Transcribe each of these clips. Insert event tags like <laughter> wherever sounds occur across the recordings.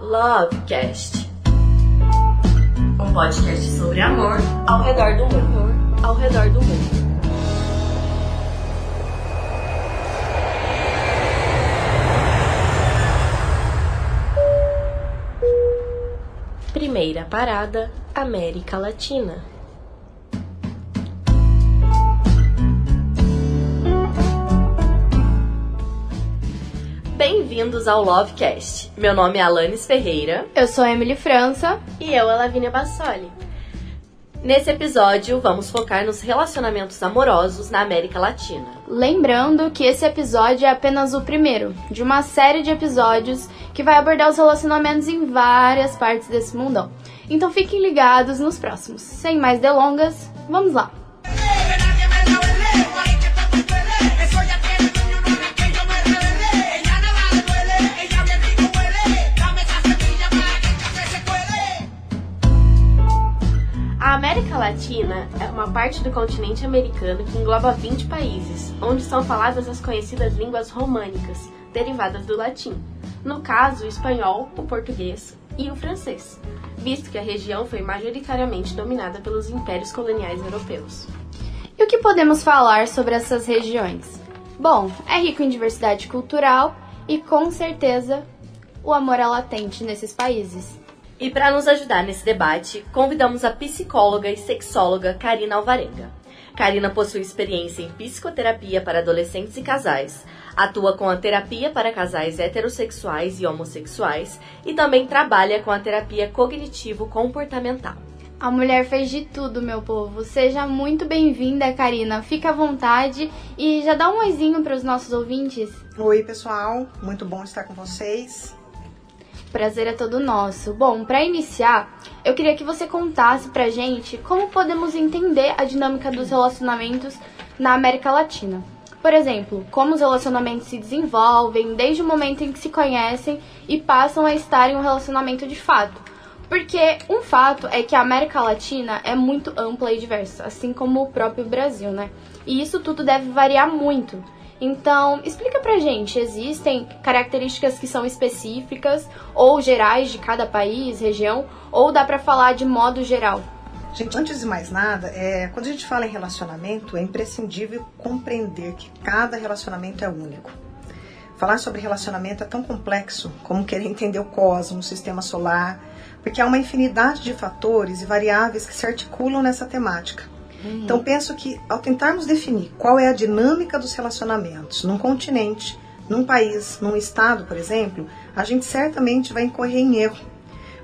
Lovecast. Um podcast sobre amor ao redor do mundo. Ao redor do mundo. Primeira parada, América Latina. Bem-vindos ao Lovecast. Meu nome é Alanis Ferreira. Eu sou Emily França. E eu, Lavínia Bassoli. Nesse episódio, vamos focar nos relacionamentos amorosos na América Latina. Lembrando que esse episódio é apenas o primeiro de uma série de episódios que vai abordar os relacionamentos em várias partes desse mundão. Então fiquem ligados nos próximos. Sem mais delongas, vamos lá! América Latina é uma parte do continente americano que engloba 20 países, onde são faladas as conhecidas línguas românicas, derivadas do latim. No caso, o espanhol, o português e o francês, visto que a região foi majoritariamente dominada pelos impérios coloniais europeus. E o que podemos falar sobre essas regiões? Bom, é rico em diversidade cultural e com certeza o amor é latente nesses países. E para nos ajudar nesse debate, convidamos a psicóloga e sexóloga Karina Alvarenga. Karina possui experiência em psicoterapia para adolescentes e casais, atua com a terapia para casais heterossexuais e homossexuais e também trabalha com a terapia cognitivo-comportamental. A mulher fez de tudo, meu povo. Seja muito bem-vinda, Karina. Fica à vontade e já dá um oizinho para os nossos ouvintes. Oi, pessoal. Muito bom estar com vocês. Prazer é todo nosso. Bom, para iniciar, eu queria que você contasse pra gente como podemos entender a dinâmica dos relacionamentos na América Latina. Por exemplo, como os relacionamentos se desenvolvem desde o momento em que se conhecem e passam a estar em um relacionamento de fato. Porque um fato é que a América Latina é muito ampla e diversa, assim como o próprio Brasil, né? E isso tudo deve variar muito. Então, explica pra gente, existem características que são específicas ou gerais de cada país, região, ou dá pra falar de modo geral? Gente, antes de mais nada, é, quando a gente fala em relacionamento, é imprescindível compreender que cada relacionamento é único. Falar sobre relacionamento é tão complexo como querer entender o cosmos, o sistema solar, porque há uma infinidade de fatores e variáveis que se articulam nessa temática. Uhum. Então penso que ao tentarmos definir qual é a dinâmica dos relacionamentos num continente, num país, num estado, por exemplo, a gente certamente vai incorrer em erro.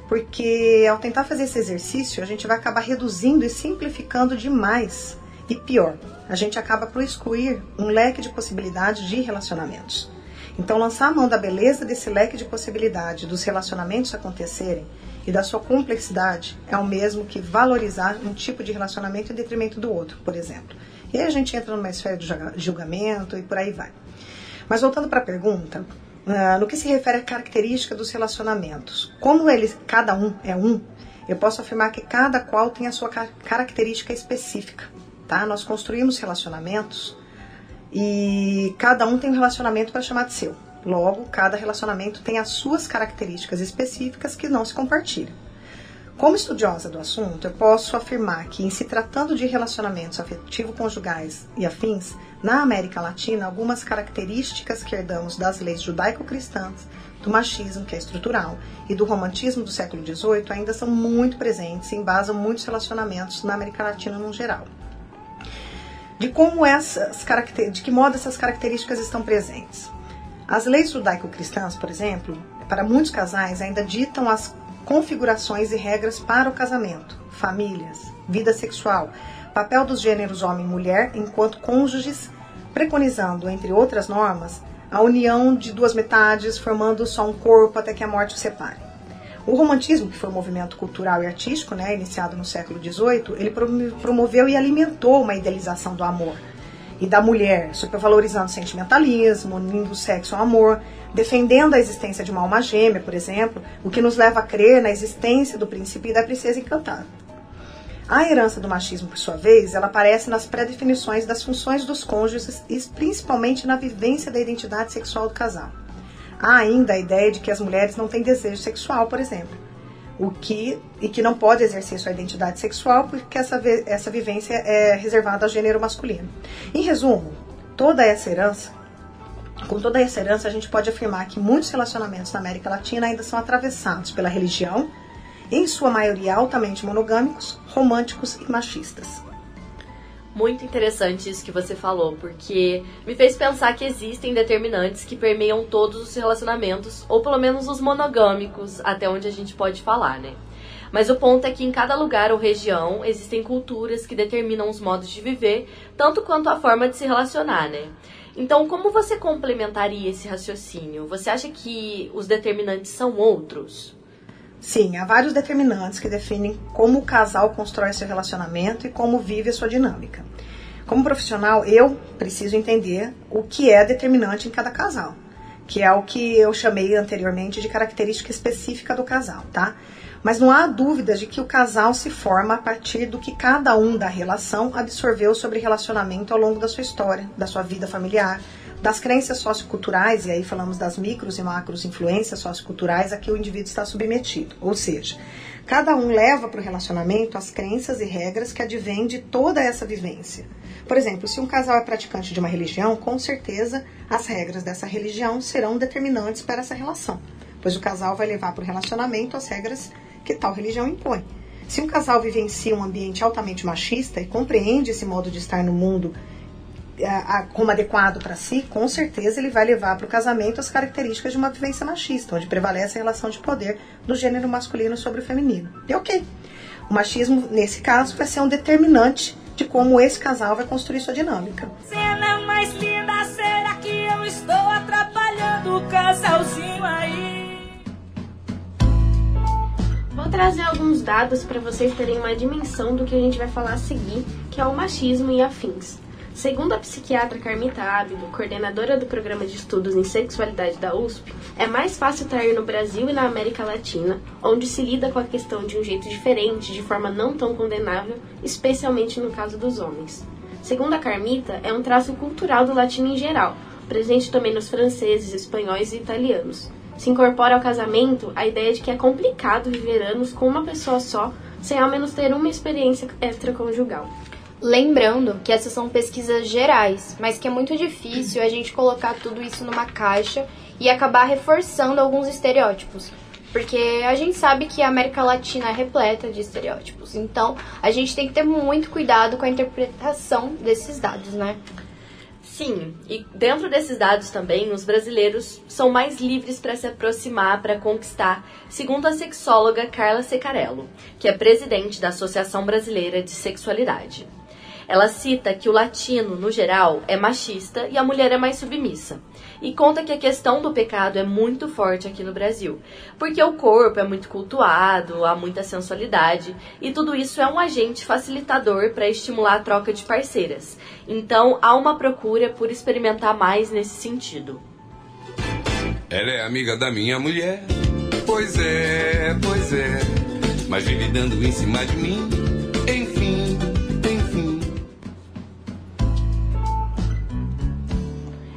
Porque ao tentar fazer esse exercício, a gente vai acabar reduzindo e simplificando demais. E pior, a gente acaba por excluir um leque de possibilidades de relacionamentos. Então, lançar a mão da beleza desse leque de possibilidade dos relacionamentos acontecerem e da sua complexidade é o mesmo que valorizar um tipo de relacionamento em detrimento do outro, por exemplo. E aí a gente entra numa esfera de julgamento e por aí vai. Mas voltando para a pergunta, uh, no que se refere à característica dos relacionamentos, como eles, cada um é um, eu posso afirmar que cada qual tem a sua característica específica. Tá? Nós construímos relacionamentos e cada um tem um relacionamento para chamar de seu. Logo, cada relacionamento tem as suas características específicas que não se compartilham. Como estudiosa do assunto, eu posso afirmar que, em se tratando de relacionamentos afetivo-conjugais e afins, na América Latina, algumas características que herdamos das leis judaico-cristãs, do machismo, que é estrutural, e do romantismo do século XVIII ainda são muito presentes e embasam muitos relacionamentos na América Latina no geral de como essas de que modo essas características estão presentes. As leis judaico-cristãs, por exemplo, para muitos casais ainda ditam as configurações e regras para o casamento, famílias, vida sexual, papel dos gêneros homem e mulher enquanto cônjuges, preconizando, entre outras normas, a união de duas metades formando só um corpo até que a morte os separe. O romantismo, que foi um movimento cultural e artístico, né, iniciado no século XVIII, ele promoveu e alimentou uma idealização do amor e da mulher, supervalorizando o sentimentalismo, unindo o sexo ao amor, defendendo a existência de uma alma gêmea, por exemplo, o que nos leva a crer na existência do príncipe e da princesa encantada. A herança do machismo, por sua vez, ela aparece nas pré-definições das funções dos cônjuges e principalmente na vivência da identidade sexual do casal. Há ainda a ideia de que as mulheres não têm desejo sexual, por exemplo, o que e que não pode exercer sua identidade sexual porque essa, essa vivência é reservada ao gênero masculino. Em resumo, toda essa herança, com toda essa herança, a gente pode afirmar que muitos relacionamentos na América Latina ainda são atravessados pela religião, em sua maioria altamente monogâmicos, românticos e machistas muito interessante isso que você falou, porque me fez pensar que existem determinantes que permeiam todos os relacionamentos, ou pelo menos os monogâmicos, até onde a gente pode falar, né? Mas o ponto é que em cada lugar ou região existem culturas que determinam os modos de viver, tanto quanto a forma de se relacionar, né? Então, como você complementaria esse raciocínio? Você acha que os determinantes são outros? Sim, há vários determinantes que definem como o casal constrói seu relacionamento e como vive a sua dinâmica. Como profissional, eu preciso entender o que é determinante em cada casal, que é o que eu chamei anteriormente de característica específica do casal, tá? Mas não há dúvida de que o casal se forma a partir do que cada um da relação absorveu sobre relacionamento ao longo da sua história, da sua vida familiar, das crenças socioculturais, e aí falamos das micros e macros influências socioculturais a que o indivíduo está submetido. Ou seja, cada um leva para o relacionamento as crenças e regras que advêm de toda essa vivência. Por exemplo, se um casal é praticante de uma religião, com certeza as regras dessa religião serão determinantes para essa relação, pois o casal vai levar para o relacionamento as regras que tal religião impõe. Se um casal vivencia um ambiente altamente machista e compreende esse modo de estar no mundo como adequado para si, com certeza ele vai levar para o casamento as características de uma vivência machista, onde prevalece a relação de poder do gênero masculino sobre o feminino. E ok. O machismo, nesse caso, vai ser um determinante de como esse casal vai construir sua dinâmica. Cena mais linda, será que eu estou atrapalhando o casalzinho aí? Vou trazer alguns dados para vocês terem uma dimensão do que a gente vai falar a seguir, que é o machismo e afins. Segundo a psiquiatra Carmita Ábido, coordenadora do programa de estudos em sexualidade da USP, é mais fácil trair no Brasil e na América Latina, onde se lida com a questão de um jeito diferente, de forma não tão condenável, especialmente no caso dos homens. Segundo a Carmita, é um traço cultural do latino em geral, presente também nos franceses, espanhóis e italianos. Se incorpora ao casamento a ideia de que é complicado viver anos com uma pessoa só, sem ao menos ter uma experiência extraconjugal. Lembrando que essas são pesquisas gerais, mas que é muito difícil a gente colocar tudo isso numa caixa e acabar reforçando alguns estereótipos. Porque a gente sabe que a América Latina é repleta de estereótipos. Então, a gente tem que ter muito cuidado com a interpretação desses dados, né? Sim, e dentro desses dados também, os brasileiros são mais livres para se aproximar, para conquistar, segundo a sexóloga Carla Secarello, que é presidente da Associação Brasileira de Sexualidade. Ela cita que o latino, no geral, é machista e a mulher é mais submissa. E conta que a questão do pecado é muito forte aqui no Brasil, porque o corpo é muito cultuado, há muita sensualidade, e tudo isso é um agente facilitador para estimular a troca de parceiras. Então há uma procura por experimentar mais nesse sentido. Ela é amiga da minha mulher. Pois é, pois é. Mas vive dando em cima de mim.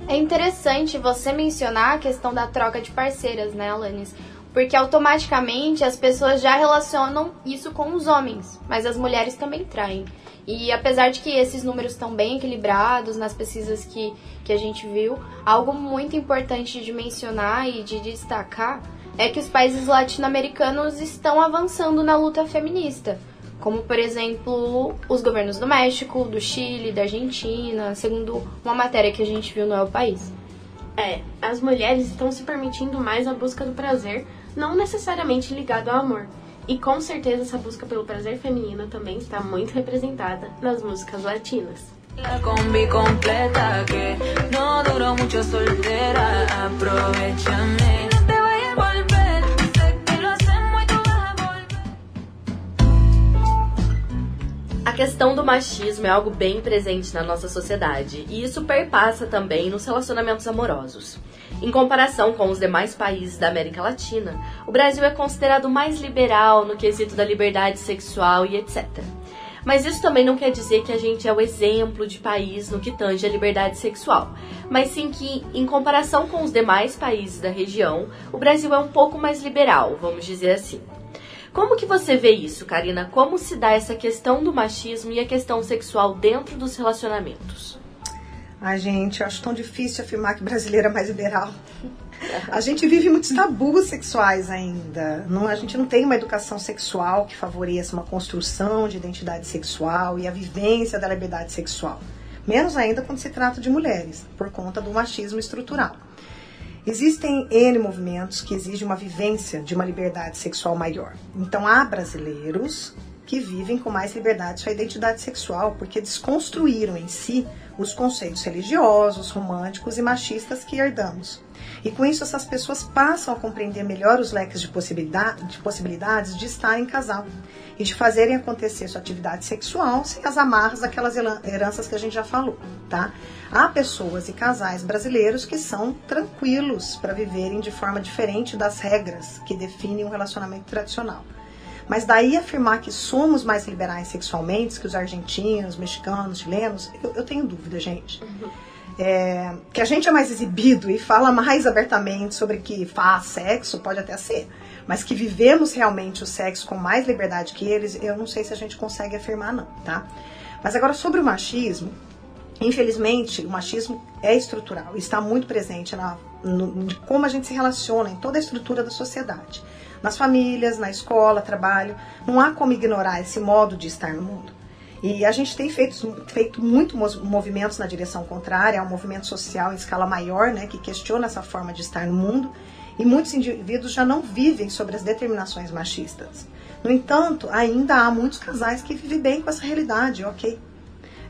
É interessante você mencionar a questão da troca de parceiras, né, Alanis? Porque automaticamente as pessoas já relacionam isso com os homens, mas as mulheres também traem. E apesar de que esses números estão bem equilibrados nas pesquisas que, que a gente viu, algo muito importante de mencionar e de destacar é que os países latino-americanos estão avançando na luta feminista como por exemplo os governos do México, do Chile, da Argentina, segundo uma matéria que a gente viu no El País. É, as mulheres estão se permitindo mais a busca do prazer, não necessariamente ligado ao amor. E com certeza essa busca pelo prazer feminino também está muito representada nas músicas latinas. La combi completa que no duró mucho soltera, aprovechame. Questão do machismo é algo bem presente na nossa sociedade e isso perpassa também nos relacionamentos amorosos. Em comparação com os demais países da América Latina, o Brasil é considerado mais liberal no quesito da liberdade sexual e etc. Mas isso também não quer dizer que a gente é o exemplo de país no que tange a liberdade sexual, mas sim que, em comparação com os demais países da região, o Brasil é um pouco mais liberal, vamos dizer assim. Como que você vê isso, Karina? Como se dá essa questão do machismo e a questão sexual dentro dos relacionamentos? Ai, gente, eu acho tão difícil afirmar que brasileiro é mais liberal. A gente vive muitos tabus sexuais ainda. Não, a gente não tem uma educação sexual que favoreça uma construção de identidade sexual e a vivência da liberdade sexual. Menos ainda quando se trata de mulheres, por conta do machismo estrutural. Existem N movimentos que exigem uma vivência de uma liberdade sexual maior. Então há brasileiros que vivem com mais liberdade sua identidade sexual, porque desconstruíram em si os conceitos religiosos, românticos e machistas que herdamos. E com isso, essas pessoas passam a compreender melhor os leques de, possibilidade, de possibilidades de estar em casal e de fazerem acontecer sua atividade sexual sem as amarras daquelas heranças que a gente já falou, tá? Há pessoas e casais brasileiros que são tranquilos para viverem de forma diferente das regras que definem um relacionamento tradicional. Mas daí afirmar que somos mais liberais sexualmente que os argentinos, mexicanos, chilenos, eu, eu tenho dúvida, gente. Uhum. É, que a gente é mais exibido e fala mais abertamente sobre que faz sexo, pode até ser. Mas que vivemos realmente o sexo com mais liberdade que eles, eu não sei se a gente consegue afirmar, não, tá? Mas agora sobre o machismo, infelizmente, o machismo é estrutural, está muito presente na, no, como a gente se relaciona em toda a estrutura da sociedade nas famílias, na escola, trabalho. Não há como ignorar esse modo de estar no mundo. E a gente tem feito, feito muito movimentos na direção contrária, é um movimento social em escala maior, né, que questiona essa forma de estar no mundo, e muitos indivíduos já não vivem sobre as determinações machistas. No entanto, ainda há muitos casais que vivem bem com essa realidade, ok?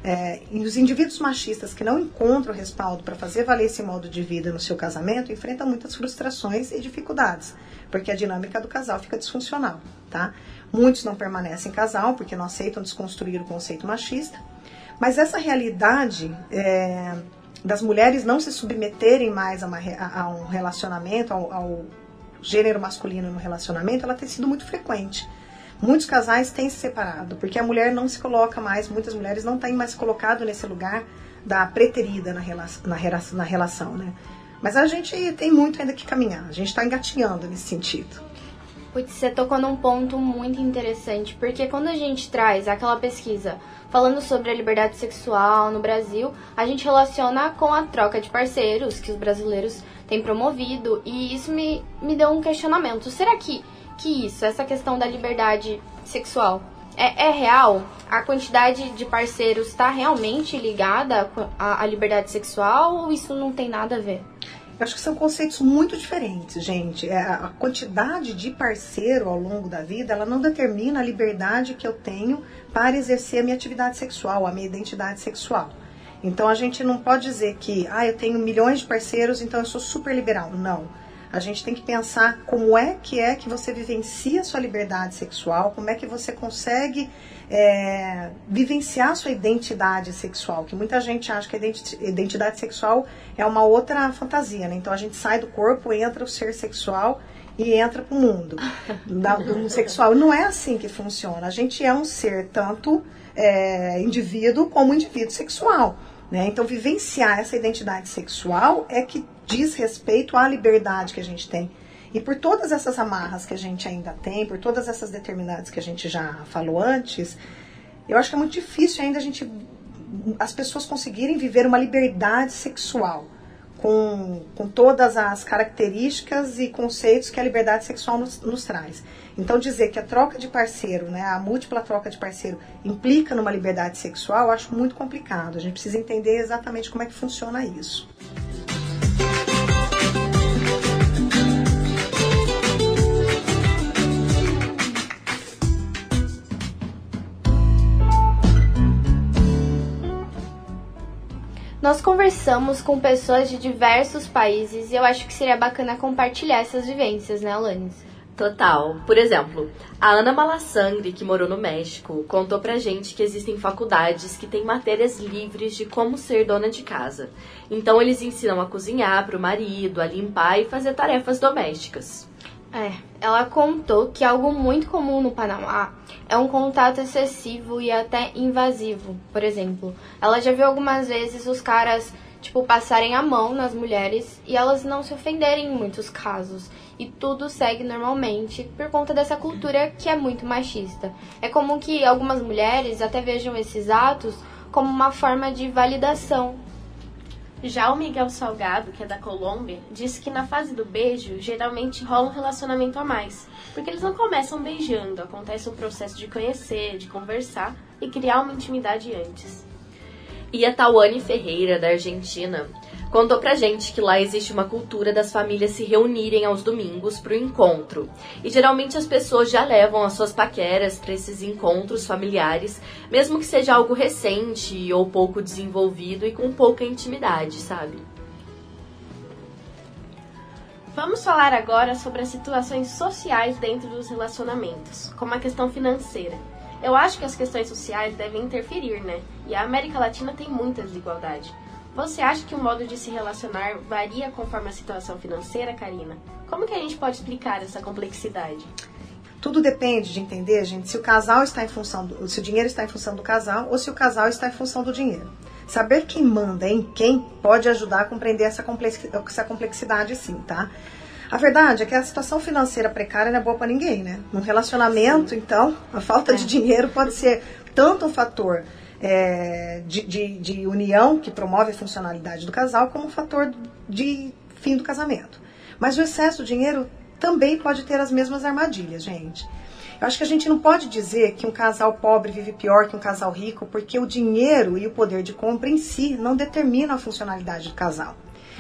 É, e os indivíduos machistas que não encontram respaldo para fazer valer esse modo de vida no seu casamento enfrentam muitas frustrações e dificuldades, porque a dinâmica do casal fica disfuncional, tá? Muitos não permanecem em casal porque não aceitam desconstruir o conceito machista, mas essa realidade é, das mulheres não se submeterem mais a, uma, a um relacionamento, ao, ao gênero masculino no relacionamento, ela tem sido muito frequente. Muitos casais têm se separado, porque a mulher não se coloca mais, muitas mulheres não têm mais colocado nesse lugar da preterida na relação, na, na relação, né? Mas a gente tem muito ainda que caminhar, a gente está engatinhando nesse sentido. Putz, você tocou num ponto muito interessante, porque quando a gente traz aquela pesquisa falando sobre a liberdade sexual no Brasil, a gente relaciona com a troca de parceiros que os brasileiros têm promovido, e isso me, me deu um questionamento. Será que que isso, essa questão da liberdade sexual, é, é real? A quantidade de parceiros está realmente ligada à, à liberdade sexual ou isso não tem nada a ver? Eu acho que são conceitos muito diferentes, gente. É, a quantidade de parceiro ao longo da vida, ela não determina a liberdade que eu tenho para exercer a minha atividade sexual, a minha identidade sexual. Então a gente não pode dizer que, ah, eu tenho milhões de parceiros, então eu sou super liberal. Não. A gente tem que pensar como é que é que você vivencia a sua liberdade sexual, como é que você consegue é, vivenciar a sua identidade sexual, que muita gente acha que a identidade sexual é uma outra fantasia, né? Então a gente sai do corpo, entra o ser sexual e entra para o mundo <laughs> da, do mundo sexual. Não é assim que funciona. A gente é um ser tanto é, indivíduo como indivíduo sexual. Né? Então, vivenciar essa identidade sexual é que diz respeito à liberdade que a gente tem. E por todas essas amarras que a gente ainda tem, por todas essas determinantes que a gente já falou antes, eu acho que é muito difícil ainda a gente as pessoas conseguirem viver uma liberdade sexual com, com todas as características e conceitos que a liberdade sexual nos, nos traz. Então, dizer que a troca de parceiro, né, a múltipla troca de parceiro, implica numa liberdade sexual, eu acho muito complicado. A gente precisa entender exatamente como é que funciona isso. Nós conversamos com pessoas de diversos países e eu acho que seria bacana compartilhar essas vivências, né, Alanis? Total. Por exemplo, a Ana Malassangre, que morou no México, contou pra gente que existem faculdades que têm matérias livres de como ser dona de casa. Então eles ensinam a cozinhar pro marido, a limpar e fazer tarefas domésticas. É, ela contou que algo muito comum no Panamá é um contato excessivo e até invasivo. Por exemplo, ela já viu algumas vezes os caras tipo passarem a mão nas mulheres e elas não se ofenderem em muitos casos. E tudo segue normalmente por conta dessa cultura que é muito machista. É comum que algumas mulheres até vejam esses atos como uma forma de validação já o Miguel Salgado, que é da Colômbia, disse que na fase do beijo geralmente rola um relacionamento a mais, porque eles não começam beijando, acontece um processo de conhecer, de conversar e criar uma intimidade antes. E a Tawane Ferreira, da Argentina, contou pra gente que lá existe uma cultura das famílias se reunirem aos domingos pro encontro. E geralmente as pessoas já levam as suas paqueras para esses encontros familiares, mesmo que seja algo recente ou pouco desenvolvido e com pouca intimidade, sabe? Vamos falar agora sobre as situações sociais dentro dos relacionamentos, como a questão financeira. Eu acho que as questões sociais devem interferir, né? E a América Latina tem muita desigualdade. Você acha que o modo de se relacionar varia conforme a situação financeira, Karina? Como que a gente pode explicar essa complexidade? Tudo depende de entender, gente, se o casal está em função do, se o dinheiro está em função do casal ou se o casal está em função do dinheiro. Saber quem manda em quem pode ajudar a compreender essa complexidade, essa complexidade sim, tá? A verdade é que a situação financeira precária não é boa para ninguém, né? Num relacionamento, então, a falta é. de dinheiro pode ser tanto um fator é, de, de, de, união que promove a funcionalidade do casal como um fator de fim do casamento. Mas o excesso de dinheiro também pode ter as mesmas armadilhas, gente. Eu acho que a gente não pode dizer que um casal pobre vive pior que um casal rico, porque o dinheiro e o poder de compra em si não determinam a funcionalidade do casal.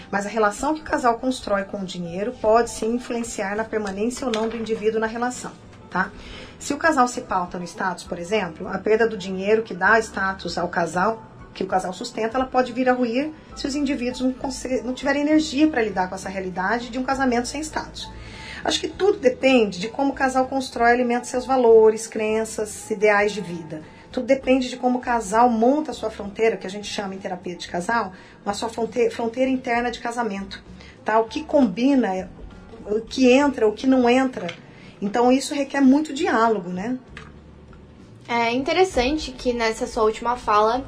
Mas a relação que o casal constrói com o dinheiro pode sim influenciar na permanência ou não do indivíduo na relação, tá? Se o casal se pauta no status, por exemplo, a perda do dinheiro que dá status ao casal, que o casal sustenta, ela pode vir a ruir se os indivíduos não, não tiverem energia para lidar com essa realidade de um casamento sem status. Acho que tudo depende de como o casal constrói e alimenta seus valores, crenças, ideais de vida. Tudo depende de como o casal monta a sua fronteira, que a gente chama em terapia de casal, a sua fronteira, fronteira interna de casamento. Tá? O que combina, o que entra, o que não entra então isso requer muito diálogo, né? É interessante que nessa sua última fala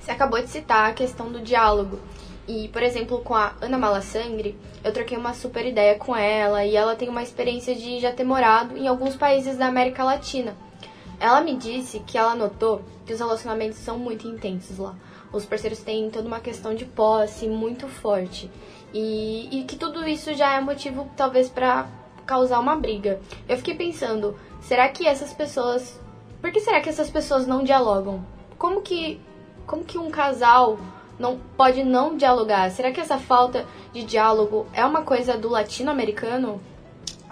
você acabou de citar a questão do diálogo. E, por exemplo, com a Ana Malassangre, eu troquei uma super ideia com ela e ela tem uma experiência de já ter morado em alguns países da América Latina. Ela me disse que ela notou que os relacionamentos são muito intensos lá. Os parceiros têm toda uma questão de posse muito forte. E, e que tudo isso já é motivo, talvez, para causar uma briga. Eu fiquei pensando, será que essas pessoas. Por que será que essas pessoas não dialogam? Como que. Como que um casal não pode não dialogar? Será que essa falta de diálogo é uma coisa do latino-americano?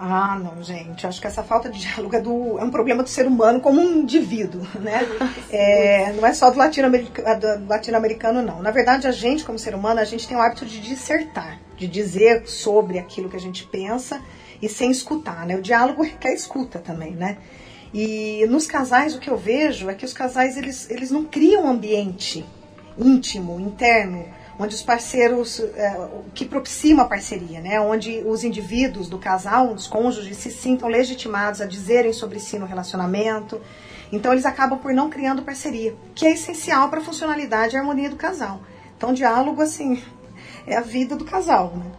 Ah, não, gente. Acho que essa falta de diálogo é, do, é um problema do ser humano como um indivíduo, né? <laughs> É, não é só do latino-americano, latino não. Na verdade, a gente, como ser humano, a gente tem o hábito de dissertar, de dizer sobre aquilo que a gente pensa e sem escutar, né? O diálogo <laughs> requer escuta também, né? E nos casais o que eu vejo é que os casais eles, eles não criam um ambiente íntimo, interno, onde os parceiros, é, que propicia uma parceria, né? Onde os indivíduos do casal, os cônjuges, se sintam legitimados a dizerem sobre si no relacionamento. Então eles acabam por não criando parceria, que é essencial para a funcionalidade e harmonia do casal. Então diálogo, assim, <laughs> é a vida do casal, né?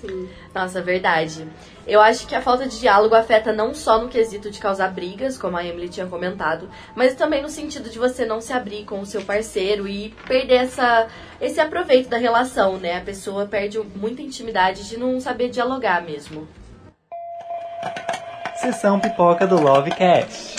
Sim. Nossa, verdade. Eu acho que a falta de diálogo afeta não só no quesito de causar brigas, como a Emily tinha comentado, mas também no sentido de você não se abrir com o seu parceiro e perder essa, esse aproveito da relação, né? A pessoa perde muita intimidade de não saber dialogar mesmo. Sessão pipoca do Lovecast.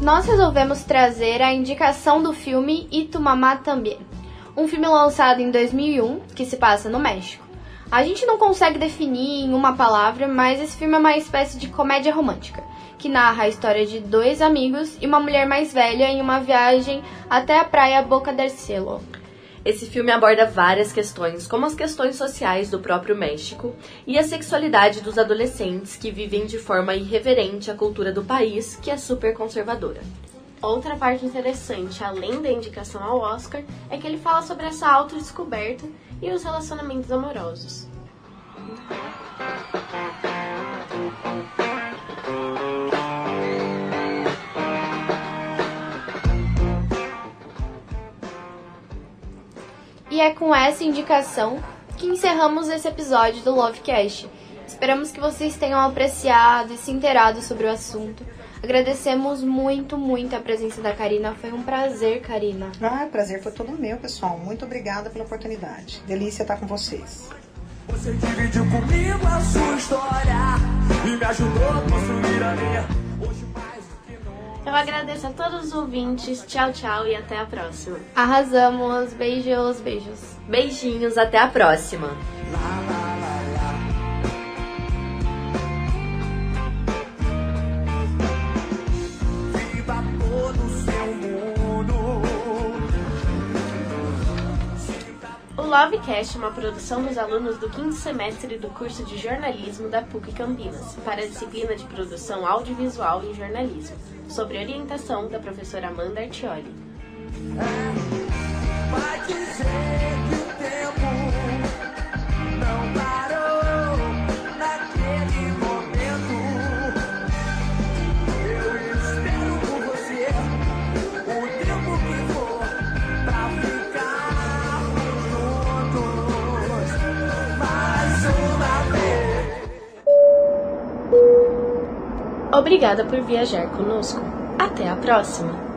Nós resolvemos trazer a indicação do filme Itumamá também um filme lançado em 2001 que se passa no México. A gente não consegue definir em uma palavra, mas esse filme é uma espécie de comédia romântica, que narra a história de dois amigos e uma mulher mais velha em uma viagem até a praia Boca del Cielo. Esse filme aborda várias questões, como as questões sociais do próprio México e a sexualidade dos adolescentes que vivem de forma irreverente a cultura do país, que é super conservadora. Outra parte interessante, além da indicação ao Oscar, é que ele fala sobre essa autodescoberta e os relacionamentos amorosos. E é com essa indicação que encerramos esse episódio do Lovecast. Esperamos que vocês tenham apreciado e se inteirado sobre o assunto. Agradecemos muito, muito a presença da Karina. Foi um prazer, Karina. Ah, prazer foi todo meu, pessoal. Muito obrigada pela oportunidade. Delícia estar com vocês. Você dividiu comigo a sua história e me ajudou a construir a minha. Hoje mais do que nunca. Eu agradeço a todos os ouvintes. Tchau, tchau e até a próxima. Arrasamos. Beijos, beijos. Beijinhos, até a próxima. Viva Lovecast é uma produção dos alunos do quinto semestre do curso de jornalismo da PUC Campinas, para a disciplina de produção audiovisual em jornalismo, sob orientação da professora Amanda Artioli. Vai Obrigada por viajar conosco. Até a próxima!